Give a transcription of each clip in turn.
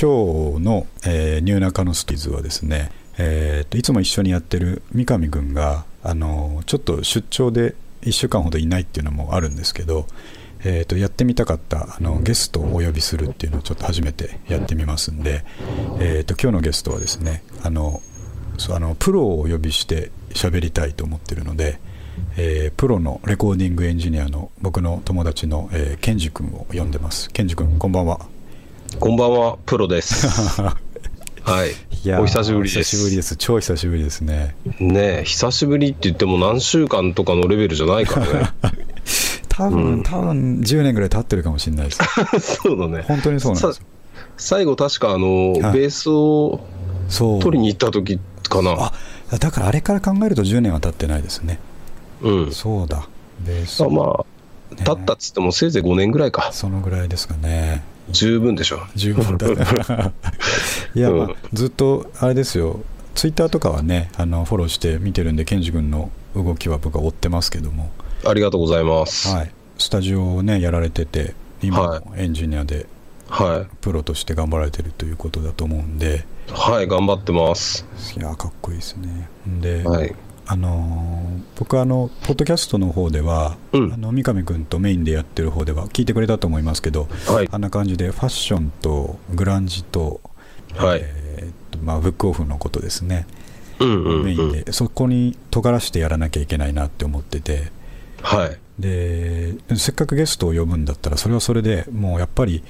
今日の、えー、ニューナカノスキズはですね、えーと、いつも一緒にやってる三上君があのちょっと出張で1週間ほどいないっていうのもあるんですけど、えーと、やってみたかったあのゲストをお呼びするっていうのをちょっと初めてやってみますんで、えーと、今日のゲストはですねあのそうあのプロをお呼びして喋りたいと思ってるので、えー、プロのレコーディングエンジニアの僕の友達の、えー、ケンジ君を呼んでます。ケンジ君こんばんは。こんばんはプロです はい。いやお久しぶりです。久しぶりです。超久しぶりですね。ね久しぶりって言っても何週間とかのレベルじゃないからね。多分、うん、多分10年ぐらい経ってるかもしれないです。そうだね。本当にそうなんです最後確かあの、はい、ベースを取りに行った時かな。あ、だからあれから考えると10年は経ってないですね。うん。そうだ。ベース。あまあ、経ったっつってもせいぜい5年ぐらいか。そのぐらいですかね。十分でしょ。十分だ、ね、いや、まあ、ずっとあれですよ。ツイッターとかはねあのフォローして見てるんでケンジ君の動きは僕は追ってますけども。ありがとうございます、はい、スタジオをねやられてて今エンジニアで、はい、プロとして頑張られてるということだと思うんで。はい頑張ってます。いやかっこいいですね。で、はい、あの僕はあのポッドキャストの方では、うん、あの三上君とメインでやってる方では聞いてくれたと思いますけど、はい、あんな感じでファッションとグランジと、はい。えーまあ、ブックオフのことですね、うんうんうん、メインでそこに尖らしてやらなきゃいけないなって思ってて、はい、でせっかくゲストを呼ぶんだったらそれはそれでもうやっぱり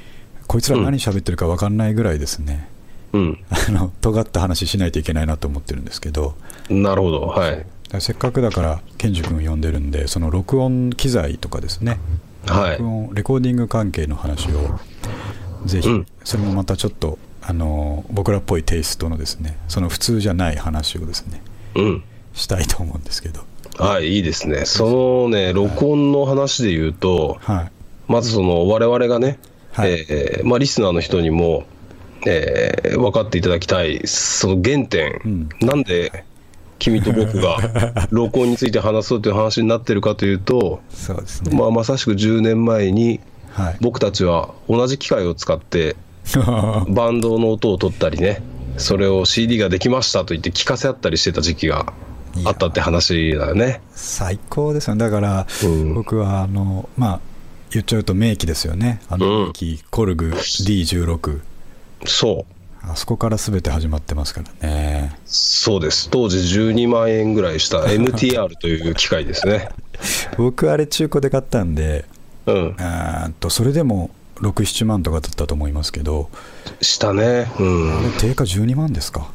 こいつら何喋ってるか分かんないぐらいですね、うん、あの尖った話しないといけないなと思ってるんですけど。なるほど。はい。せっかくだからケンジ君呼んでるんでその録音機材とかですね、はい、録音レコーディング関係の話をぜひ、うん、それもまたちょっとあの僕らっぽいテイストのですねその普通じゃない話をですね、うん、したいと思うんですけど。はいいいですね。そのね録音の話で言うと、はい、まずその我々がね、はい、えー、まあ、リスナーの人にもえー、分かっていただきたい、その原点、うん、なんで君と僕が 録音について話そうという話になってるかというと、そうですねまあ、まさしく10年前に、僕たちは同じ機械を使って、バンドの音を取ったりね、それを CD ができましたと言って聞かせ合ったりしてた時期があったって話だよね。最高ですよね。だから、うん、僕はあの、まあ、言っちゃうと名機ですよね。あの名機、うん、コルグ D16。そう。あそこからすべて始まってますからね。そうです。当時12万円ぐらいした MTR という機械ですね。僕、あれ中古で買ったんで、うん。とそれでも6、7万とかだったと思いますけど。したね。うん。あれ、定価12万ですか？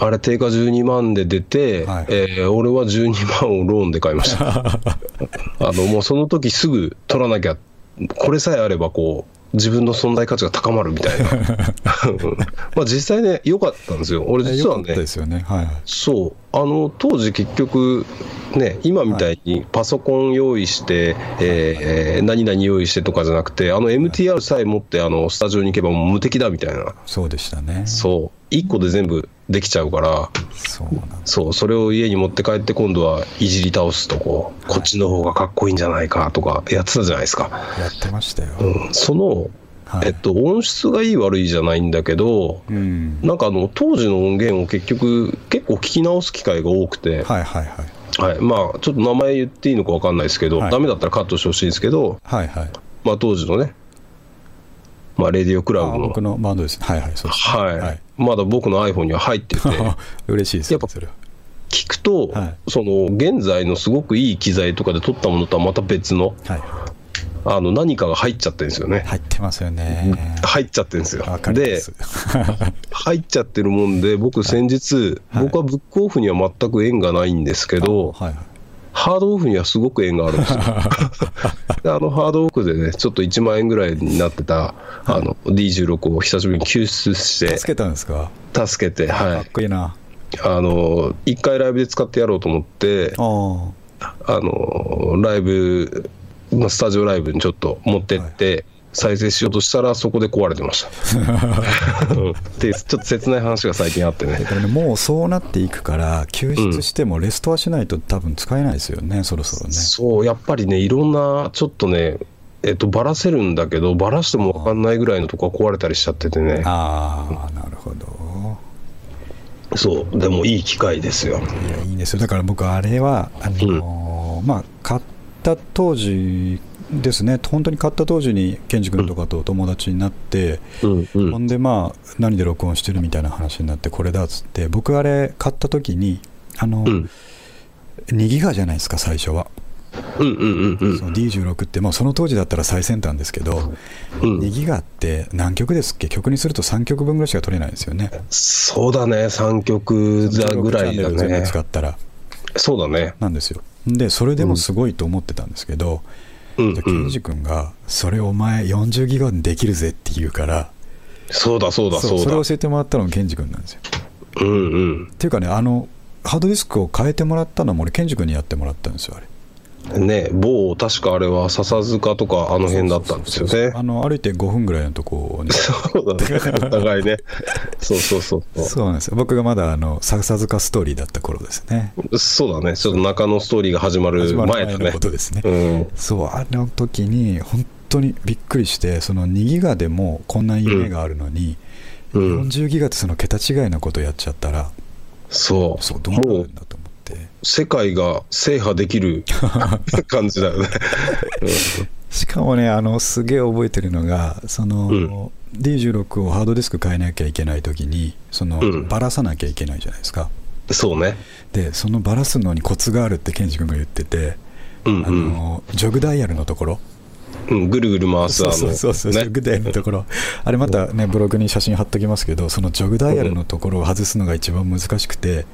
あれ、定価12万で出て、はい、えー、俺は12万をローンで買いました。あの、もうその時すぐ取らなきゃ、これさえあればこう、自分の存在価値が高まるみたいな。まあ実際ね、良かったんですよ、俺、実はね、ね。はいはい、そう。あの当時、結局、ね、今みたいにパソコン用意して、はい、えー、何々用意してとかじゃなくて、あの MTR さえ持ってあのスタジオに行けば無敵だみたいな、そうでしたね。そう1個で全部できちゃうからそうそうそれを家に持って帰って今度はいじり倒すとこう、はい、こっちの方がかっこいいんじゃないかとかやってたじゃないですか。やってましたよ、うん、その、はい、えっと、音質がいい悪いじゃないんだけど、うん、なんかあの当時の音源を結局結構聞き直す機会が多くて。はいはいはい。はい、まあ、ちょっと名前言っていいのか分かんないですけど、はい、ダメだったらカットしてほしいんですけど、はいはい。まあ、当時のね、まあ、レディオクラブの。僕のバンドです。ね。はいはい、そうです、はい、はい。まだ僕の iPhone には入ってて。嬉しいです、ね、やっぱそれ聞くと、はい、その現在のすごくいい機材とかで撮ったものとはまた別の、はい、あの何かが入っちゃってるんですよね。入ってますよね。入っちゃってるんですよ。で、入っちゃってるもんで、僕、先日、はい、僕はブックオフには全く縁がないんですけど、はいはいハードオフにはすごく縁があるんですよ。あのハードオフでね、ちょっと1万円ぐらいになってた、あの D16 を久しぶりに救出して、助けたんですか？助けて、はい。かっこいいな。あの、一回ライブで使ってやろうと思って、あの、ライブ、スタジオライブにちょっと持ってって、はい再生しようとしたら、そこで壊れてました。で、ちょっと切ない話が最近あってね。もうそうなっていくから、救出してもレストアしないと、多分使えないですよね、そろそろね。そう、やっぱりね、いろんな、ちょっとね、えっと、ばらせるんだけど、ばらしても分かんないぐらいのとこが壊れたりしちゃっててね。ああ、なるほど。そう、でもいい機械ですよ。いや、いいんですよ。だから僕、あれは、あのーうん、まあ、買った当時ですね、本当に買った当時に、ケンジ君とかと友達になって、うんうん、ほんで、まあ、何で録音してるみたいな話になって、これだっつって、僕、あれ、買った時に、あの、うん、2ギガじゃないですか、最初は。うんうんうんうん、D16 って、まあ、その当時だったら最先端ですけど、うん、2ギガって何曲ですっけ？曲にすると3曲分ぐらいしか取れないですよね。そうだね。3曲ぐらいだね。使ったら。そうだね。なんですよ。でそれでもすごいと思ってたんですけど、うん、じゃケンジ君がそれお前40ギガにできるぜって言うからそうだそうだそうだ。それを教えてもらったのがケンジ君なんですよ。うんうん。っていうかねあのハードディスクを変えてもらったのも俺ケンジ君にやってもらったんですよあれね、某、確かあれは笹塚とか、あの辺だったんですよね。あの歩いて5分ぐらいのとこね、そうだね、お互いね、そうそうそう。そう。なんですよ、僕がまだあの笹塚ストーリーだった頃ですね。そうだね、ちょっと中野ストーリーが始まる前だね。ことですね、うん、そう、あの時に、本当にびっくりして、その2ギガでもこんな夢があるのに、うん、40ギガってその桁違いなことやっちゃったら、そう、そうどうなるんだと世界が制覇できる 感じだよね。しかもねあのすげえ覚えてるのがその、うん、D16 をハードディスク変えなきゃいけない時にその、うん、ばらさなきゃいけないじゃないですか。そうね。でそのばらすのにコツがあるってケンジ君が言ってて、うんうん、あのジョグダイヤルのところうん、ぐるぐる回すあの、そうそうそう、ジョグダイヤルのところ、あれまたね、ブログに写真貼っときますけど、そのジョグダイヤルのところを外すのが一番難しくて、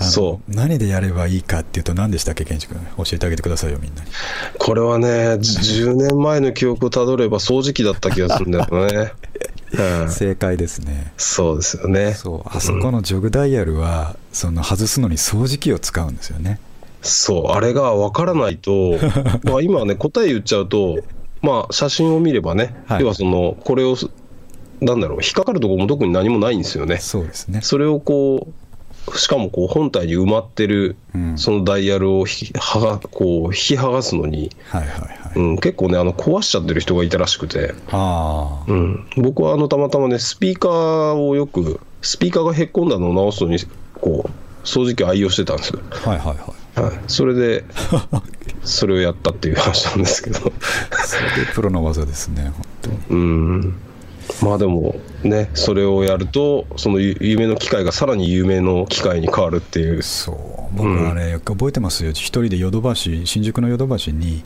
そう何でやればいいかっていうと、何でしたっけ、健二君、教えてあげてくださいよ、みんなに。これはね、10年前の記憶をたどれば、掃除機だった気がするんだよね。うん、正解ですね。そうですよね。そうあそこのジョグダイヤルは、その外すのに掃除機を使うんですよね。そう、あれが分からないと、まあ今ね、答え言っちゃうと、まあ、写真を見ればね、はい、要はその、これを、なんだろう、引っかかるところも特に何もないんですよね。そうですね。それをこう、しかもこう本体に埋まってる、そのダイヤルをひはがこう引き剥がすのに、はいはいはい。うん、結構ね、あの壊しちゃってる人がいたらしくて、あうん、僕はあのたまたまね、スピーカーをよく、スピーカーがへっこんだのを直すのに、こう掃除機を愛用してたんです。よ。はいはいはいはい、それで、それをやったっていう話なんですけど。それでプロの技ですね、本当に。うん。まあでもね、それをやると、その夢の機械がさらに有名の機械に変わるっていう。そう、僕はね、うん、覚えてますよ、一人でヨドバシ、新宿のヨドバシに、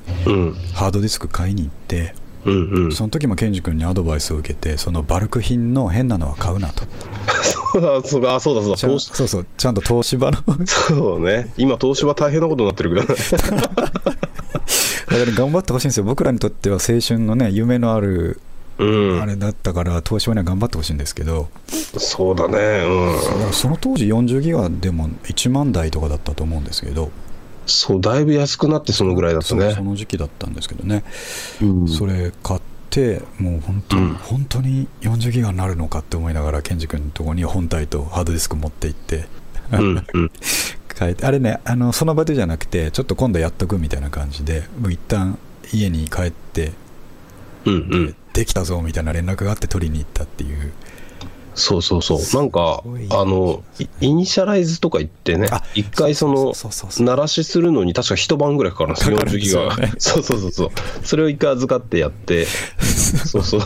ハードディスク買いに行って、うんうん、その時もケンジ君にアドバイスを受けて、そのバルク品の変なのは買うなと。そうだ、そうだ、そうだ、そうそうそう、ちゃんと東芝の。そうね、今、東芝大変なことになってるけど、だから頑張ってほしいんですよ、僕らにとっては青春のね、夢のある、うん、あれだったから、東芝には頑張ってほしいんですけど、そうだね、うん、その当時、40ギガでも1万台とかだったと思うんですけど。そうだいぶ安くなってそのぐらいだったね。その時期だったんですけどね、うん、それ買ってもう本当に、うん、本当に40ギガになるのかって思いながらケンジ君のところに本体とハードディスク持って行って、うんうん、あれねあのその場でじゃなくてちょっと今度やっとくみたいな感じでもう一旦家に帰って、うんうん、できたぞみたいな連絡があって取りに行ったっていうそうそうそう、なんか、あの、イニシャライズとか言ってね、一回その、鳴らしするのに確か一晩ぐらいかかるんですよ、40ギガ。そうそうそうそう。それを一回預かってやって、そうそう。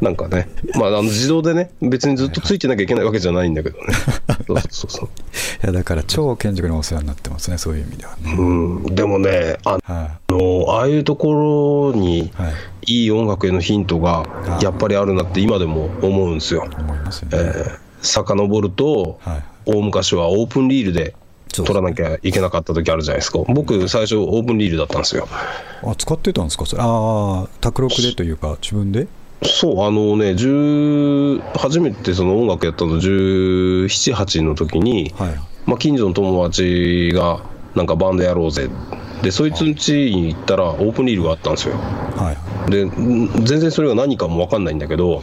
なんかね、まあ、あの自動でね、別にずっとついてなきゃいけないわけじゃないんだけどね。そうそうそう。いや、だから超健塾にお世話になってますね、そういう意味では、ね。うん、でもね、あの、ああいうところに、いい音楽へのヒントがやっぱりあるなって今でも思うんですよ。思いますよね。えー、遡ると、はい、大昔はオープンリールで取らなきゃいけなかった時あるじゃないですか。僕、最初オープンリールだったんですよ。あ、使ってたんですか？ああ、卓録でというか、自分で？そう、あのね、初めてその音楽やったの17、8の時に、はい、まあ、近所の友達が、なんかバンドやろうぜでそいつん家に行ったらオープンリールがあったんですよ、はい、で全然それが何かも分かんないんだけど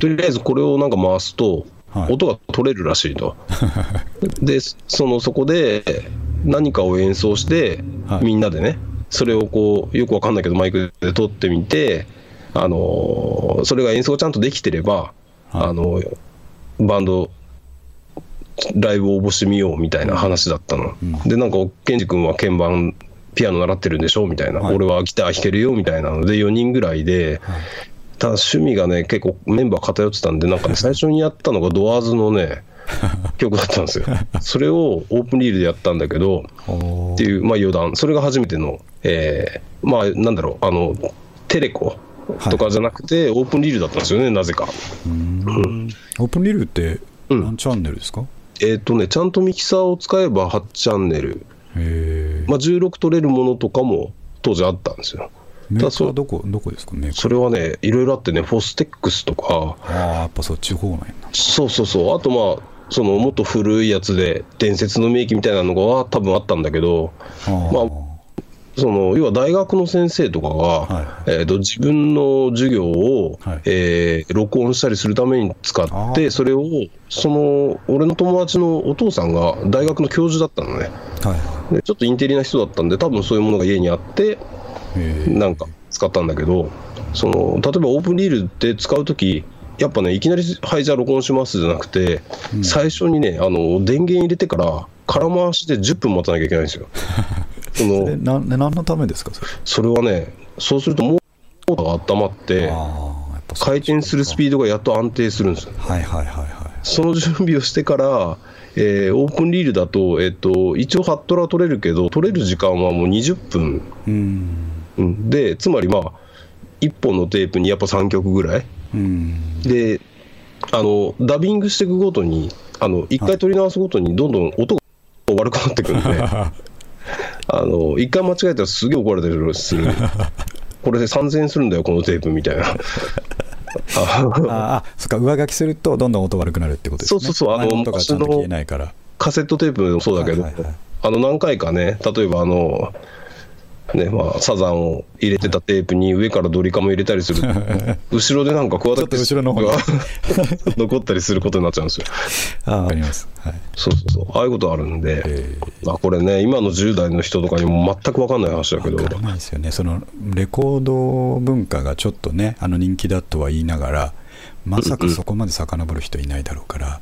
とりあえずこれをなんか回すと音が取れるらしいと、はい、でそのそこで何かを演奏して、みんなでねそれをこうよくわかんないけどマイクで撮ってみて、あのそれが演奏ちゃんとできてれば、はい、あのバンドライブ応募してみようみたいな話だったの、うん、でなんかケンジ君は鍵盤ピアノ習ってるんでしょ？みたいな、はい、俺はギター弾けるよ？みたいなので4人ぐらいで、はい、ただ趣味がね結構メンバー偏ってたんでなんかね最初にやったのがドアーズのね 曲だったんですよ。それをオープンリールでやったんだけどっていうまあ余談。それが初めての、えー、まあなんだろうあのテレコとかじゃなくて、はい、オープンリールだったんですよねなぜか。うん、オープンリールって何チャンネルですか、うん、えっ、ー、とねちゃんとミキサーを使えば8チャンネルまあ、16取れるものとかも当時あったんですよ。メーカどこどこですか？それはね、いろいろあってね、フォステックスとか、ああ、やっぱそっち方なんやそうそうそう、あとまあ、そのもっと古いやつで、伝説の名機みたいなのがは多分あったんだけど、まあ、その要は大学の先生とかが、はい、えーと、自分の授業を、はい、えー、録音したりするために使って、それをその俺の友達のお父さんが大学の教授だったのね、はい、でちょっとインテリな人だったんで、多分そういうものが家にあって、なんか使ったんだけど、その例えばオープンリールって使うとき、やっぱね、いきなり、はい、じゃあ録音しますじゃなくて、うん、最初にねあの、電源入れてから、空回しで10分待たなきゃいけないんですよ。そのな何のためですかそれ？それはね、そうするとモーターが温まって、回転するスピードがやっと安定するんですよ。はいはいはいはい、その準備をしてから、えー、オープンリールだと、えっと、一応ハットラ取れるけど、取れる時間はもう20分。うん、で、つまりまあ、1本のテープにやっぱ3曲ぐらい。であの、ダビングしていくごとに、あの1回取り直すごとに、どんどん音が悪くなってくるんで。あの、一回間違えたらすげえ怒られたりする。これで3000円するんだよ、このテープみたいな。ああ、そっか、上書きするとどんどん音悪くなるってことですね。そうそうそう、あの、昔のカセットテープもそうだけど、はいはいはい、あの、何回かね、例えばあの、ねまあ、サザンを入れてたテープに上からドリカム入れたりする。後ろでなんか桑田後ろの方が 残ったりすることになっちゃうんですよ。ああります、はい、そうそうそう。ああいうことあるんで、まあ、これね今の10代の人とかにも全く分かんない話だけど。分かんないですよね。そのレコード文化がちょっとねあの人気だとは言いながらまさかそこまで遡る人いないだろうから、うんうん、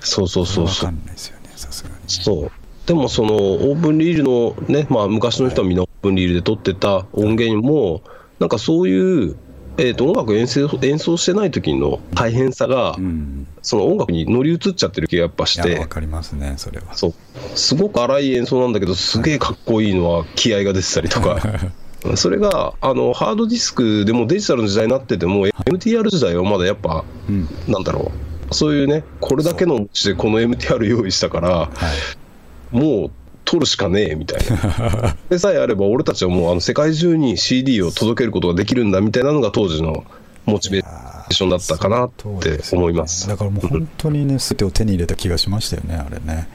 そうそうそうそう。分かんないですよねさすがに、そう。でもそのオープンリールのね、まあ、昔の人はみんなオープンリールで撮ってた音源も、なんかそういう、えー、と音楽演奏演奏してない時の大変さが、うん、その音楽に乗り移っちゃってる気がやっぱして。わかりますねそれは。そう。すごく荒い演奏なんだけどすげえかっこいいのは気合が出てたりとか。それがあのハードディスクでもデジタルの時代になってても、MTR 時代はまだやっぱ、うん、なんだろう。そういうねこれだけのう。ちでこの MTR 用意したから、はい。もう取るしかねえみたいな。でさえあれば、俺たちはもうあの世界中に CD を届けることができるんだみたいなのが当時のモチベーションだったかなって思います。だからもう本当にね、すべてを手に入れた気がしましたよね、あれね。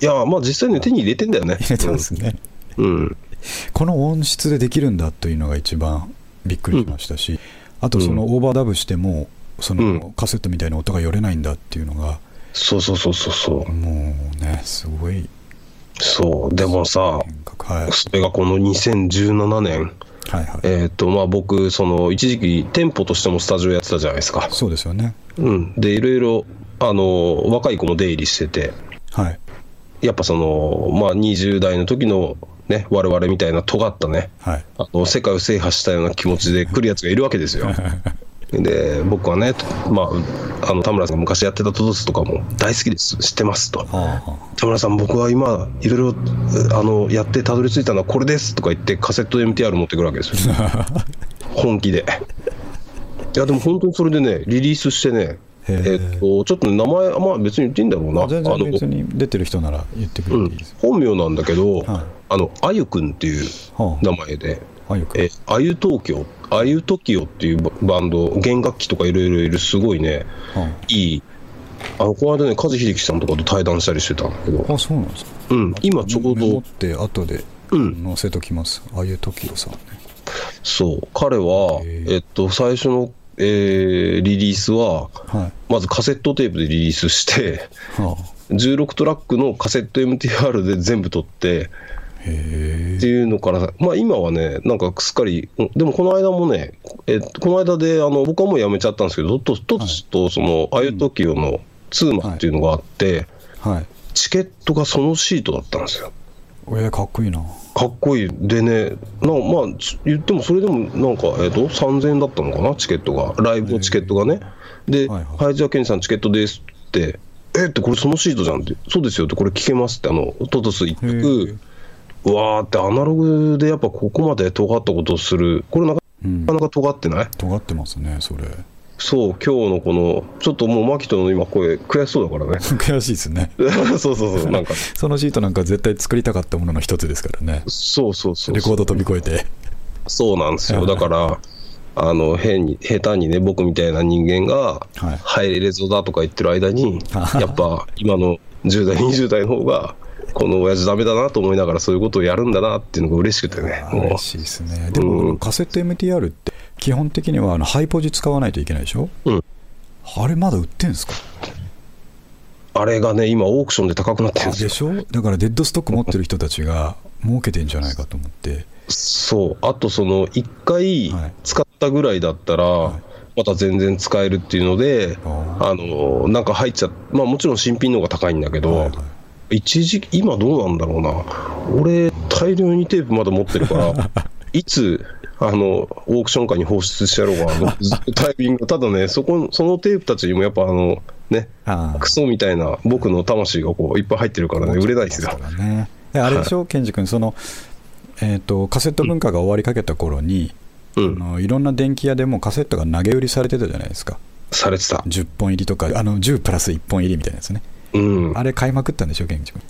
いや、まあ実際に手に入れてんだよね。入れてますね。うん。この音質でできるんだというのが一番びっくりしましたし、うん、あとそのオーバーダブしても、そのカセットみたいな音が寄れないんだっていうのが、そうそうそうそうそう。もうね、すごいそう、でもさ、はい、それがこの2017年、はいはい、えっ、と、まあ僕、その、一時期、店舗としてもスタジオやってたじゃないですか。そうですよね。うん。で、いろいろ、あの、若い子も出入りしてて、はい。やっぱその、まあ20代の時の、ね、我々みたいな尖ったね、はい、あの世界を制覇したような気持ちで来るやつがいるわけですよ。で僕はね、まあ、あの田村さんが昔やってたトドスとかも大好きです、知ってますと、はあはあ、田村さん、僕は今、いろいろあのやってたどり着いたのはこれですとか言って、カセット MTR 持ってくるわけですよ、本気で。いや、でも本当にそれでね、リリースしてね、え。っと、ちょっと名前、まあ、別に言っていいんだろうな、全然別に出てる人なら言ってくれていいです、うん、本名なんだけど、はい、あのあゆくんっていう名前で、あゆえあゆ東京？あゆトキオっていうバンド、弦楽器とかいろいろいる、すごいね、はあ、いい、あの、この間ね、梶秀樹さんとかと対談したりしてたんだけど、あ、そうなんですか。うん、今ちょうど。持って後で載せときます、うん、あゆトキオさんね。そう、彼は、えっと、最初の、えー、リリースは、はい、まずカセットテープでリリースして、はあ、16トラックのカセット MTR で全部撮って、っていうのから、まあ、今はね、なんかすっかり、でもこの間もね、えこの間であの僕はもうやめちゃったんですけど、ととつとその、あゆときよのツーマっていうのがあって、はい、はい、チケットがそのシートだったんですよ。えー、かっこいいな。かっこいい。でね、なまあ、言ってもそれでもなんか、えっ、ー、と、3000円だったのかな、チケットが。ライブのチケットがね。で、はいはい、林家健さんチケットですって、えって、これそのシートじゃんって、そうですよって、これ聞けますって、あの、トトス一服、うわーって、アナログでやっぱここまで尖ったことをする、これなかなか尖ってない、うん、尖ってますね、それ。そう、今日のこの、ちょっともう、マキトの今、声、悔しそうだからね。悔しいですね。そうそうそう、なんか。そのシートなんか絶対作りたかったものの一つですからね。そうそうそうレコード飛び越えて。そうなんですよ。だから、あの変に下手にね、僕みたいな人間が入れそうだとか言ってる間に、はい、やっぱ今の10代、20代の方が、この親父だめだなと思いながら、そういうことをやるんだなっていうのが嬉しくてね。嬉しいですね。でも、うん、カセット MTR って、基本的にはあのハイポジ使わないといけないでしょ、うん、あれ、まだ売ってんですか？あれがね、今、オークションで高くなってるんですよ。でしょ？だから、デッドストック持ってる人たちが 儲けてんじゃないかと思って。そう、あとその、1回使ったぐらいだったら、また全然使えるっていうので、あのなんか入っちゃまあ、もちろん新品の方が高いんだけど、はいはい一時今どうなんだろうな、俺、大量にテープまだ持ってるから、いつあのオークション会に放出してやろうか、タイミング、ただね、そこそのテープたちにもやっぱあの、ね、クソみたいな僕の魂がこういっぱい入ってるからね、売れないですよ。ね、あれでしょ、ケンジ君、その、えーと、カセット文化が終わりかけた頃に、うん、あのいろんな電気屋でもカセットが投げ売りされてたじゃないですか。されてた。10本入りとか、あの10プラス1本入りみたいなやつね。うん、あれ買いまくったんでしょ、ケンジ君。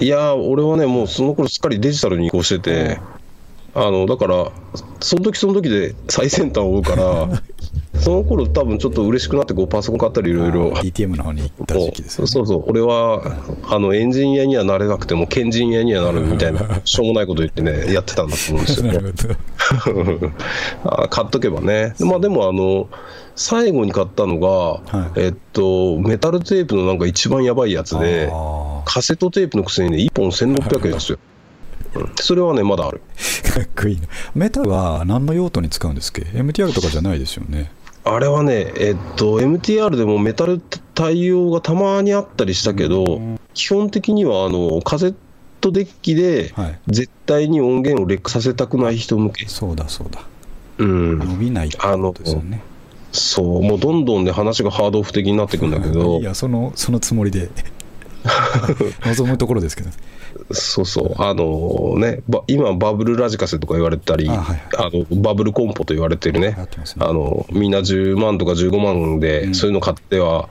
いや俺はね、もうその頃すっかりデジタルに移行してて、あのだから、その時その時で最先端を追うから、その頃多分ちょっと嬉しくなってこうパソコン買ったりいろいろ DTM の方に行った時期です、ね、そうそう俺はあのエンジニアにはなれなくてもケンジニアにはなるみたいな しょうもないこと言ってねやってたんだと思うんですよ、ね、買っとけばね。まあでもあの最後に買ったのが、はい、えっとメタルテープのなんか一番やばいやつでカセットテープのくせにね1本1600円ですよ それはね、まだある。かっこいいな。メタルは何の用途に使うんですっけ ?MTR とかじゃないですよね。あれはね、えっと、MTR でもメタル対応がたまにあったりしたけど、基本的にはあのカセットデッキで、絶対に音源をレックさせたくない人向け。そうだそうだ。うん、伸びないってことですよね。そう、もうどんどんね、話がハードオフ的になっていくんだけど。いや、そのそのつもりで。望むところですけど。そうそう、あのね、今、バブルラジカセとか言われたり、あはいあのバブルコンポと言われてるね、ね。あのみんな10万とか15万で、そういうの買っては、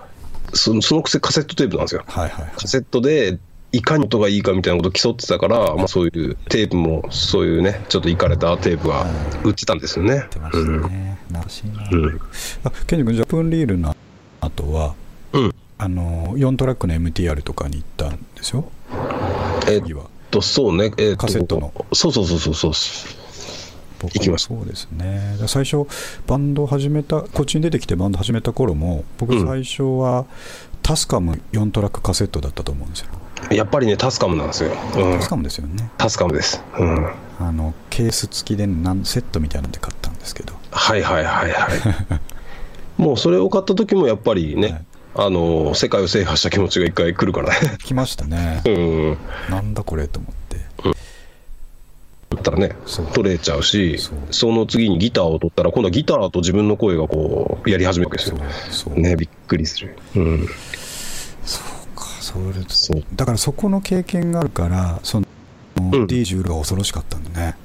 うん、そそのくせカセットテープなんですよ。はいはい。はい、カセットでいかに音がいいかみたいなことを競ってたから、まあ、そういうテープも、そういうね、ちょっといかれたテープが売ってたんですよね。売ってましいな。うん、あケンジ君、ジャプンリールの後は、うん、あの4トラックの MTR とかに行ったんですよ。えっと、そうね、えー、カセットの。そうそうそうそうそう。行きまそうですね。最初バンド始めたこっちに出てきてバンド始めた頃も僕最初は、タスカム4トラックカセットだったと思うんですよ。やっぱりねタスカムなんですよ、うん、タスカムですよね。タスカムです、うん、あのケース付きで何セットみたいなんで買ったんですけどはいはいはいはい。もうそれを買った時もやっぱりね、はい。あの世界を制覇した気持ちが一回来るからね。来ましたね、うん、なんだこれと思って、うん、ったらね取れちゃうしその次にギターを取ったら今度はギターと自分の声がこうやり始めるわけですよ。ねびっくりする、うん、そうかそれそうだからそこの経験があるからその、うん、D10 が恐ろしかったんだね。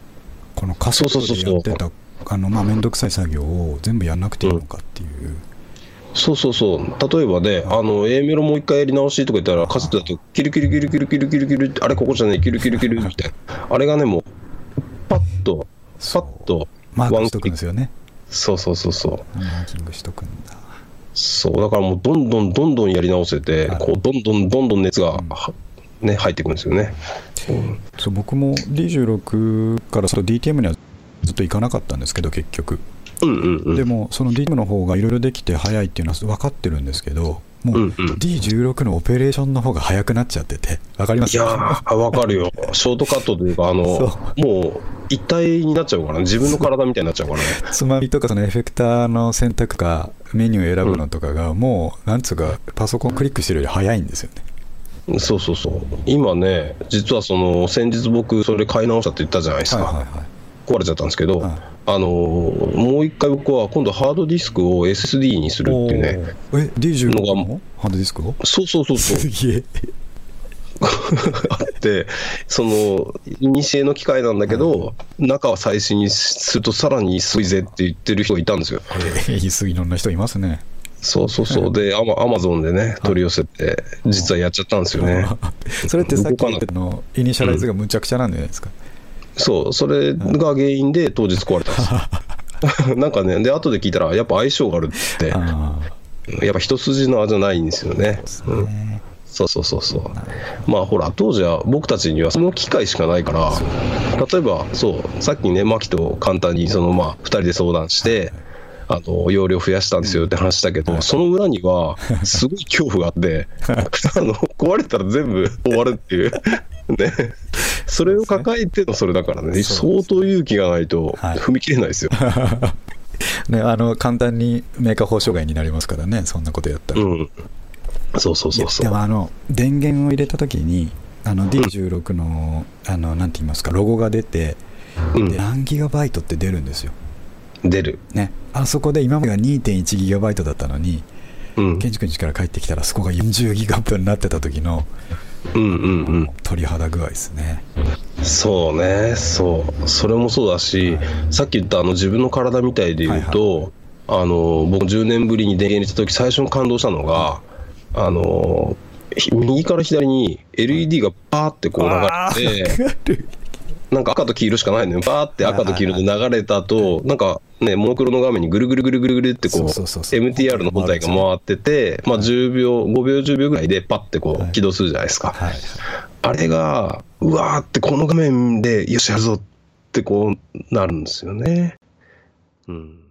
この仮想でやってたあのまあ面倒くさい作業を全部やらなくていいのかっていう、そうそうそう、例えばね、あの A メロもう一回やり直しとか言ったら、カセットだと、キルキルキルキルキルキルキルあれ、ここじゃない、キルキルキルみたいな、あれがね、もう、パッと、パッと、マークしとくんですよね。そうそうそうそう。マーキングしとくんだ。そう、だからもう、どんどんどんどんやり直せて、こう、どんどんどんどん熱が、ね、入ってくるんですよね。う。ん、そう僕も D16 から DTM にはずっと行かなかったんですけど、結局。うんうんうん、でもその DTM の方がいろいろできて早いっていうのは分かってるんですけどもう D16 のオペレーションの方が早くなっちゃってて、わかります？いやー、わかるよ。ショートカットというか、あの、もう一体になっちゃうからね、自分の体みたいになっちゃうからね。つまみとかそのエフェクターの選択か、メニュー選ぶのとかが、もう、なんつうか、パソコンクリックしてるより早いんですよね。そうそうそう。今ね、実はその、先日僕、それ買い直したって言ったじゃないですか。はいはいはい壊れちゃったんですけど、はい、あのもう一回僕は今度ハードディスクを SSD にするっていうね。え、D10 のがハードディスクを？そうそうそうそう。すげえ。あって、その、いにしえの機械なんだけど、中は最新にするとさらにすごいぜって言ってる人がいたんですよ。えー、いろんな人いますね。そうそうそう。で、アマアマゾンでね、取り寄せて、実はやっちゃったんですよね。それってさっきのイニシャライズがむちゃくちゃなんじゃないですか。うんそう、それが原因で当日壊れたんです。なんかね、で、後で聞いたら、やっぱ相性があるって、やっぱ一筋縄じゃないんですよね。うん、そうそうそうそう。まあほら、当時は僕たちにはその機会しかないから、例えば、そう、さっきね、牧と簡単にその、まあ、2人で相談して、あの容量増やしたんですよって話したけど、その裏には、すごい恐怖があって、あの壊れたら全部終わるっていう。ね、それを抱えてのそれだからね、相当勇気がないと踏み切れないですよ。はい、ね、あの簡単にメーカー報奨外になりますからね、そんなことやったら。うん、そうそうそうそう。でもあの、電源を入れたときに、あの D16 の、うん、あのなんて言いますか、ロゴが出て、うん、何ギガバイトって出るんですよ。出る。ね、あそこで今までが2.1ギガバイトだったのに、うん、建築士から帰ってきたら、そこが40ギガバイトになってた時の、うんうんうん、鳥肌具合ですね。そうね、そう、それもそうだし、はい、さっき言ったあの自分の体みたいで言うと、はいはい、あの僕、10年ぶりに電源入れた時最初に感動したのが、あの右から左に LED がパーってこう流れて、なんか赤と黄色しかないのよ、バーって赤と黄色で流れた後、なんかね、モノクロの画面にぐるぐるぐるぐるぐるってこう、MTR の本体が回ってて、まあ10秒、5秒、10秒ぐらいでパッてこう起動するじゃないですか。あれが、うわーってこの画面で、よし、やるぞってこうなるんですよね。うん。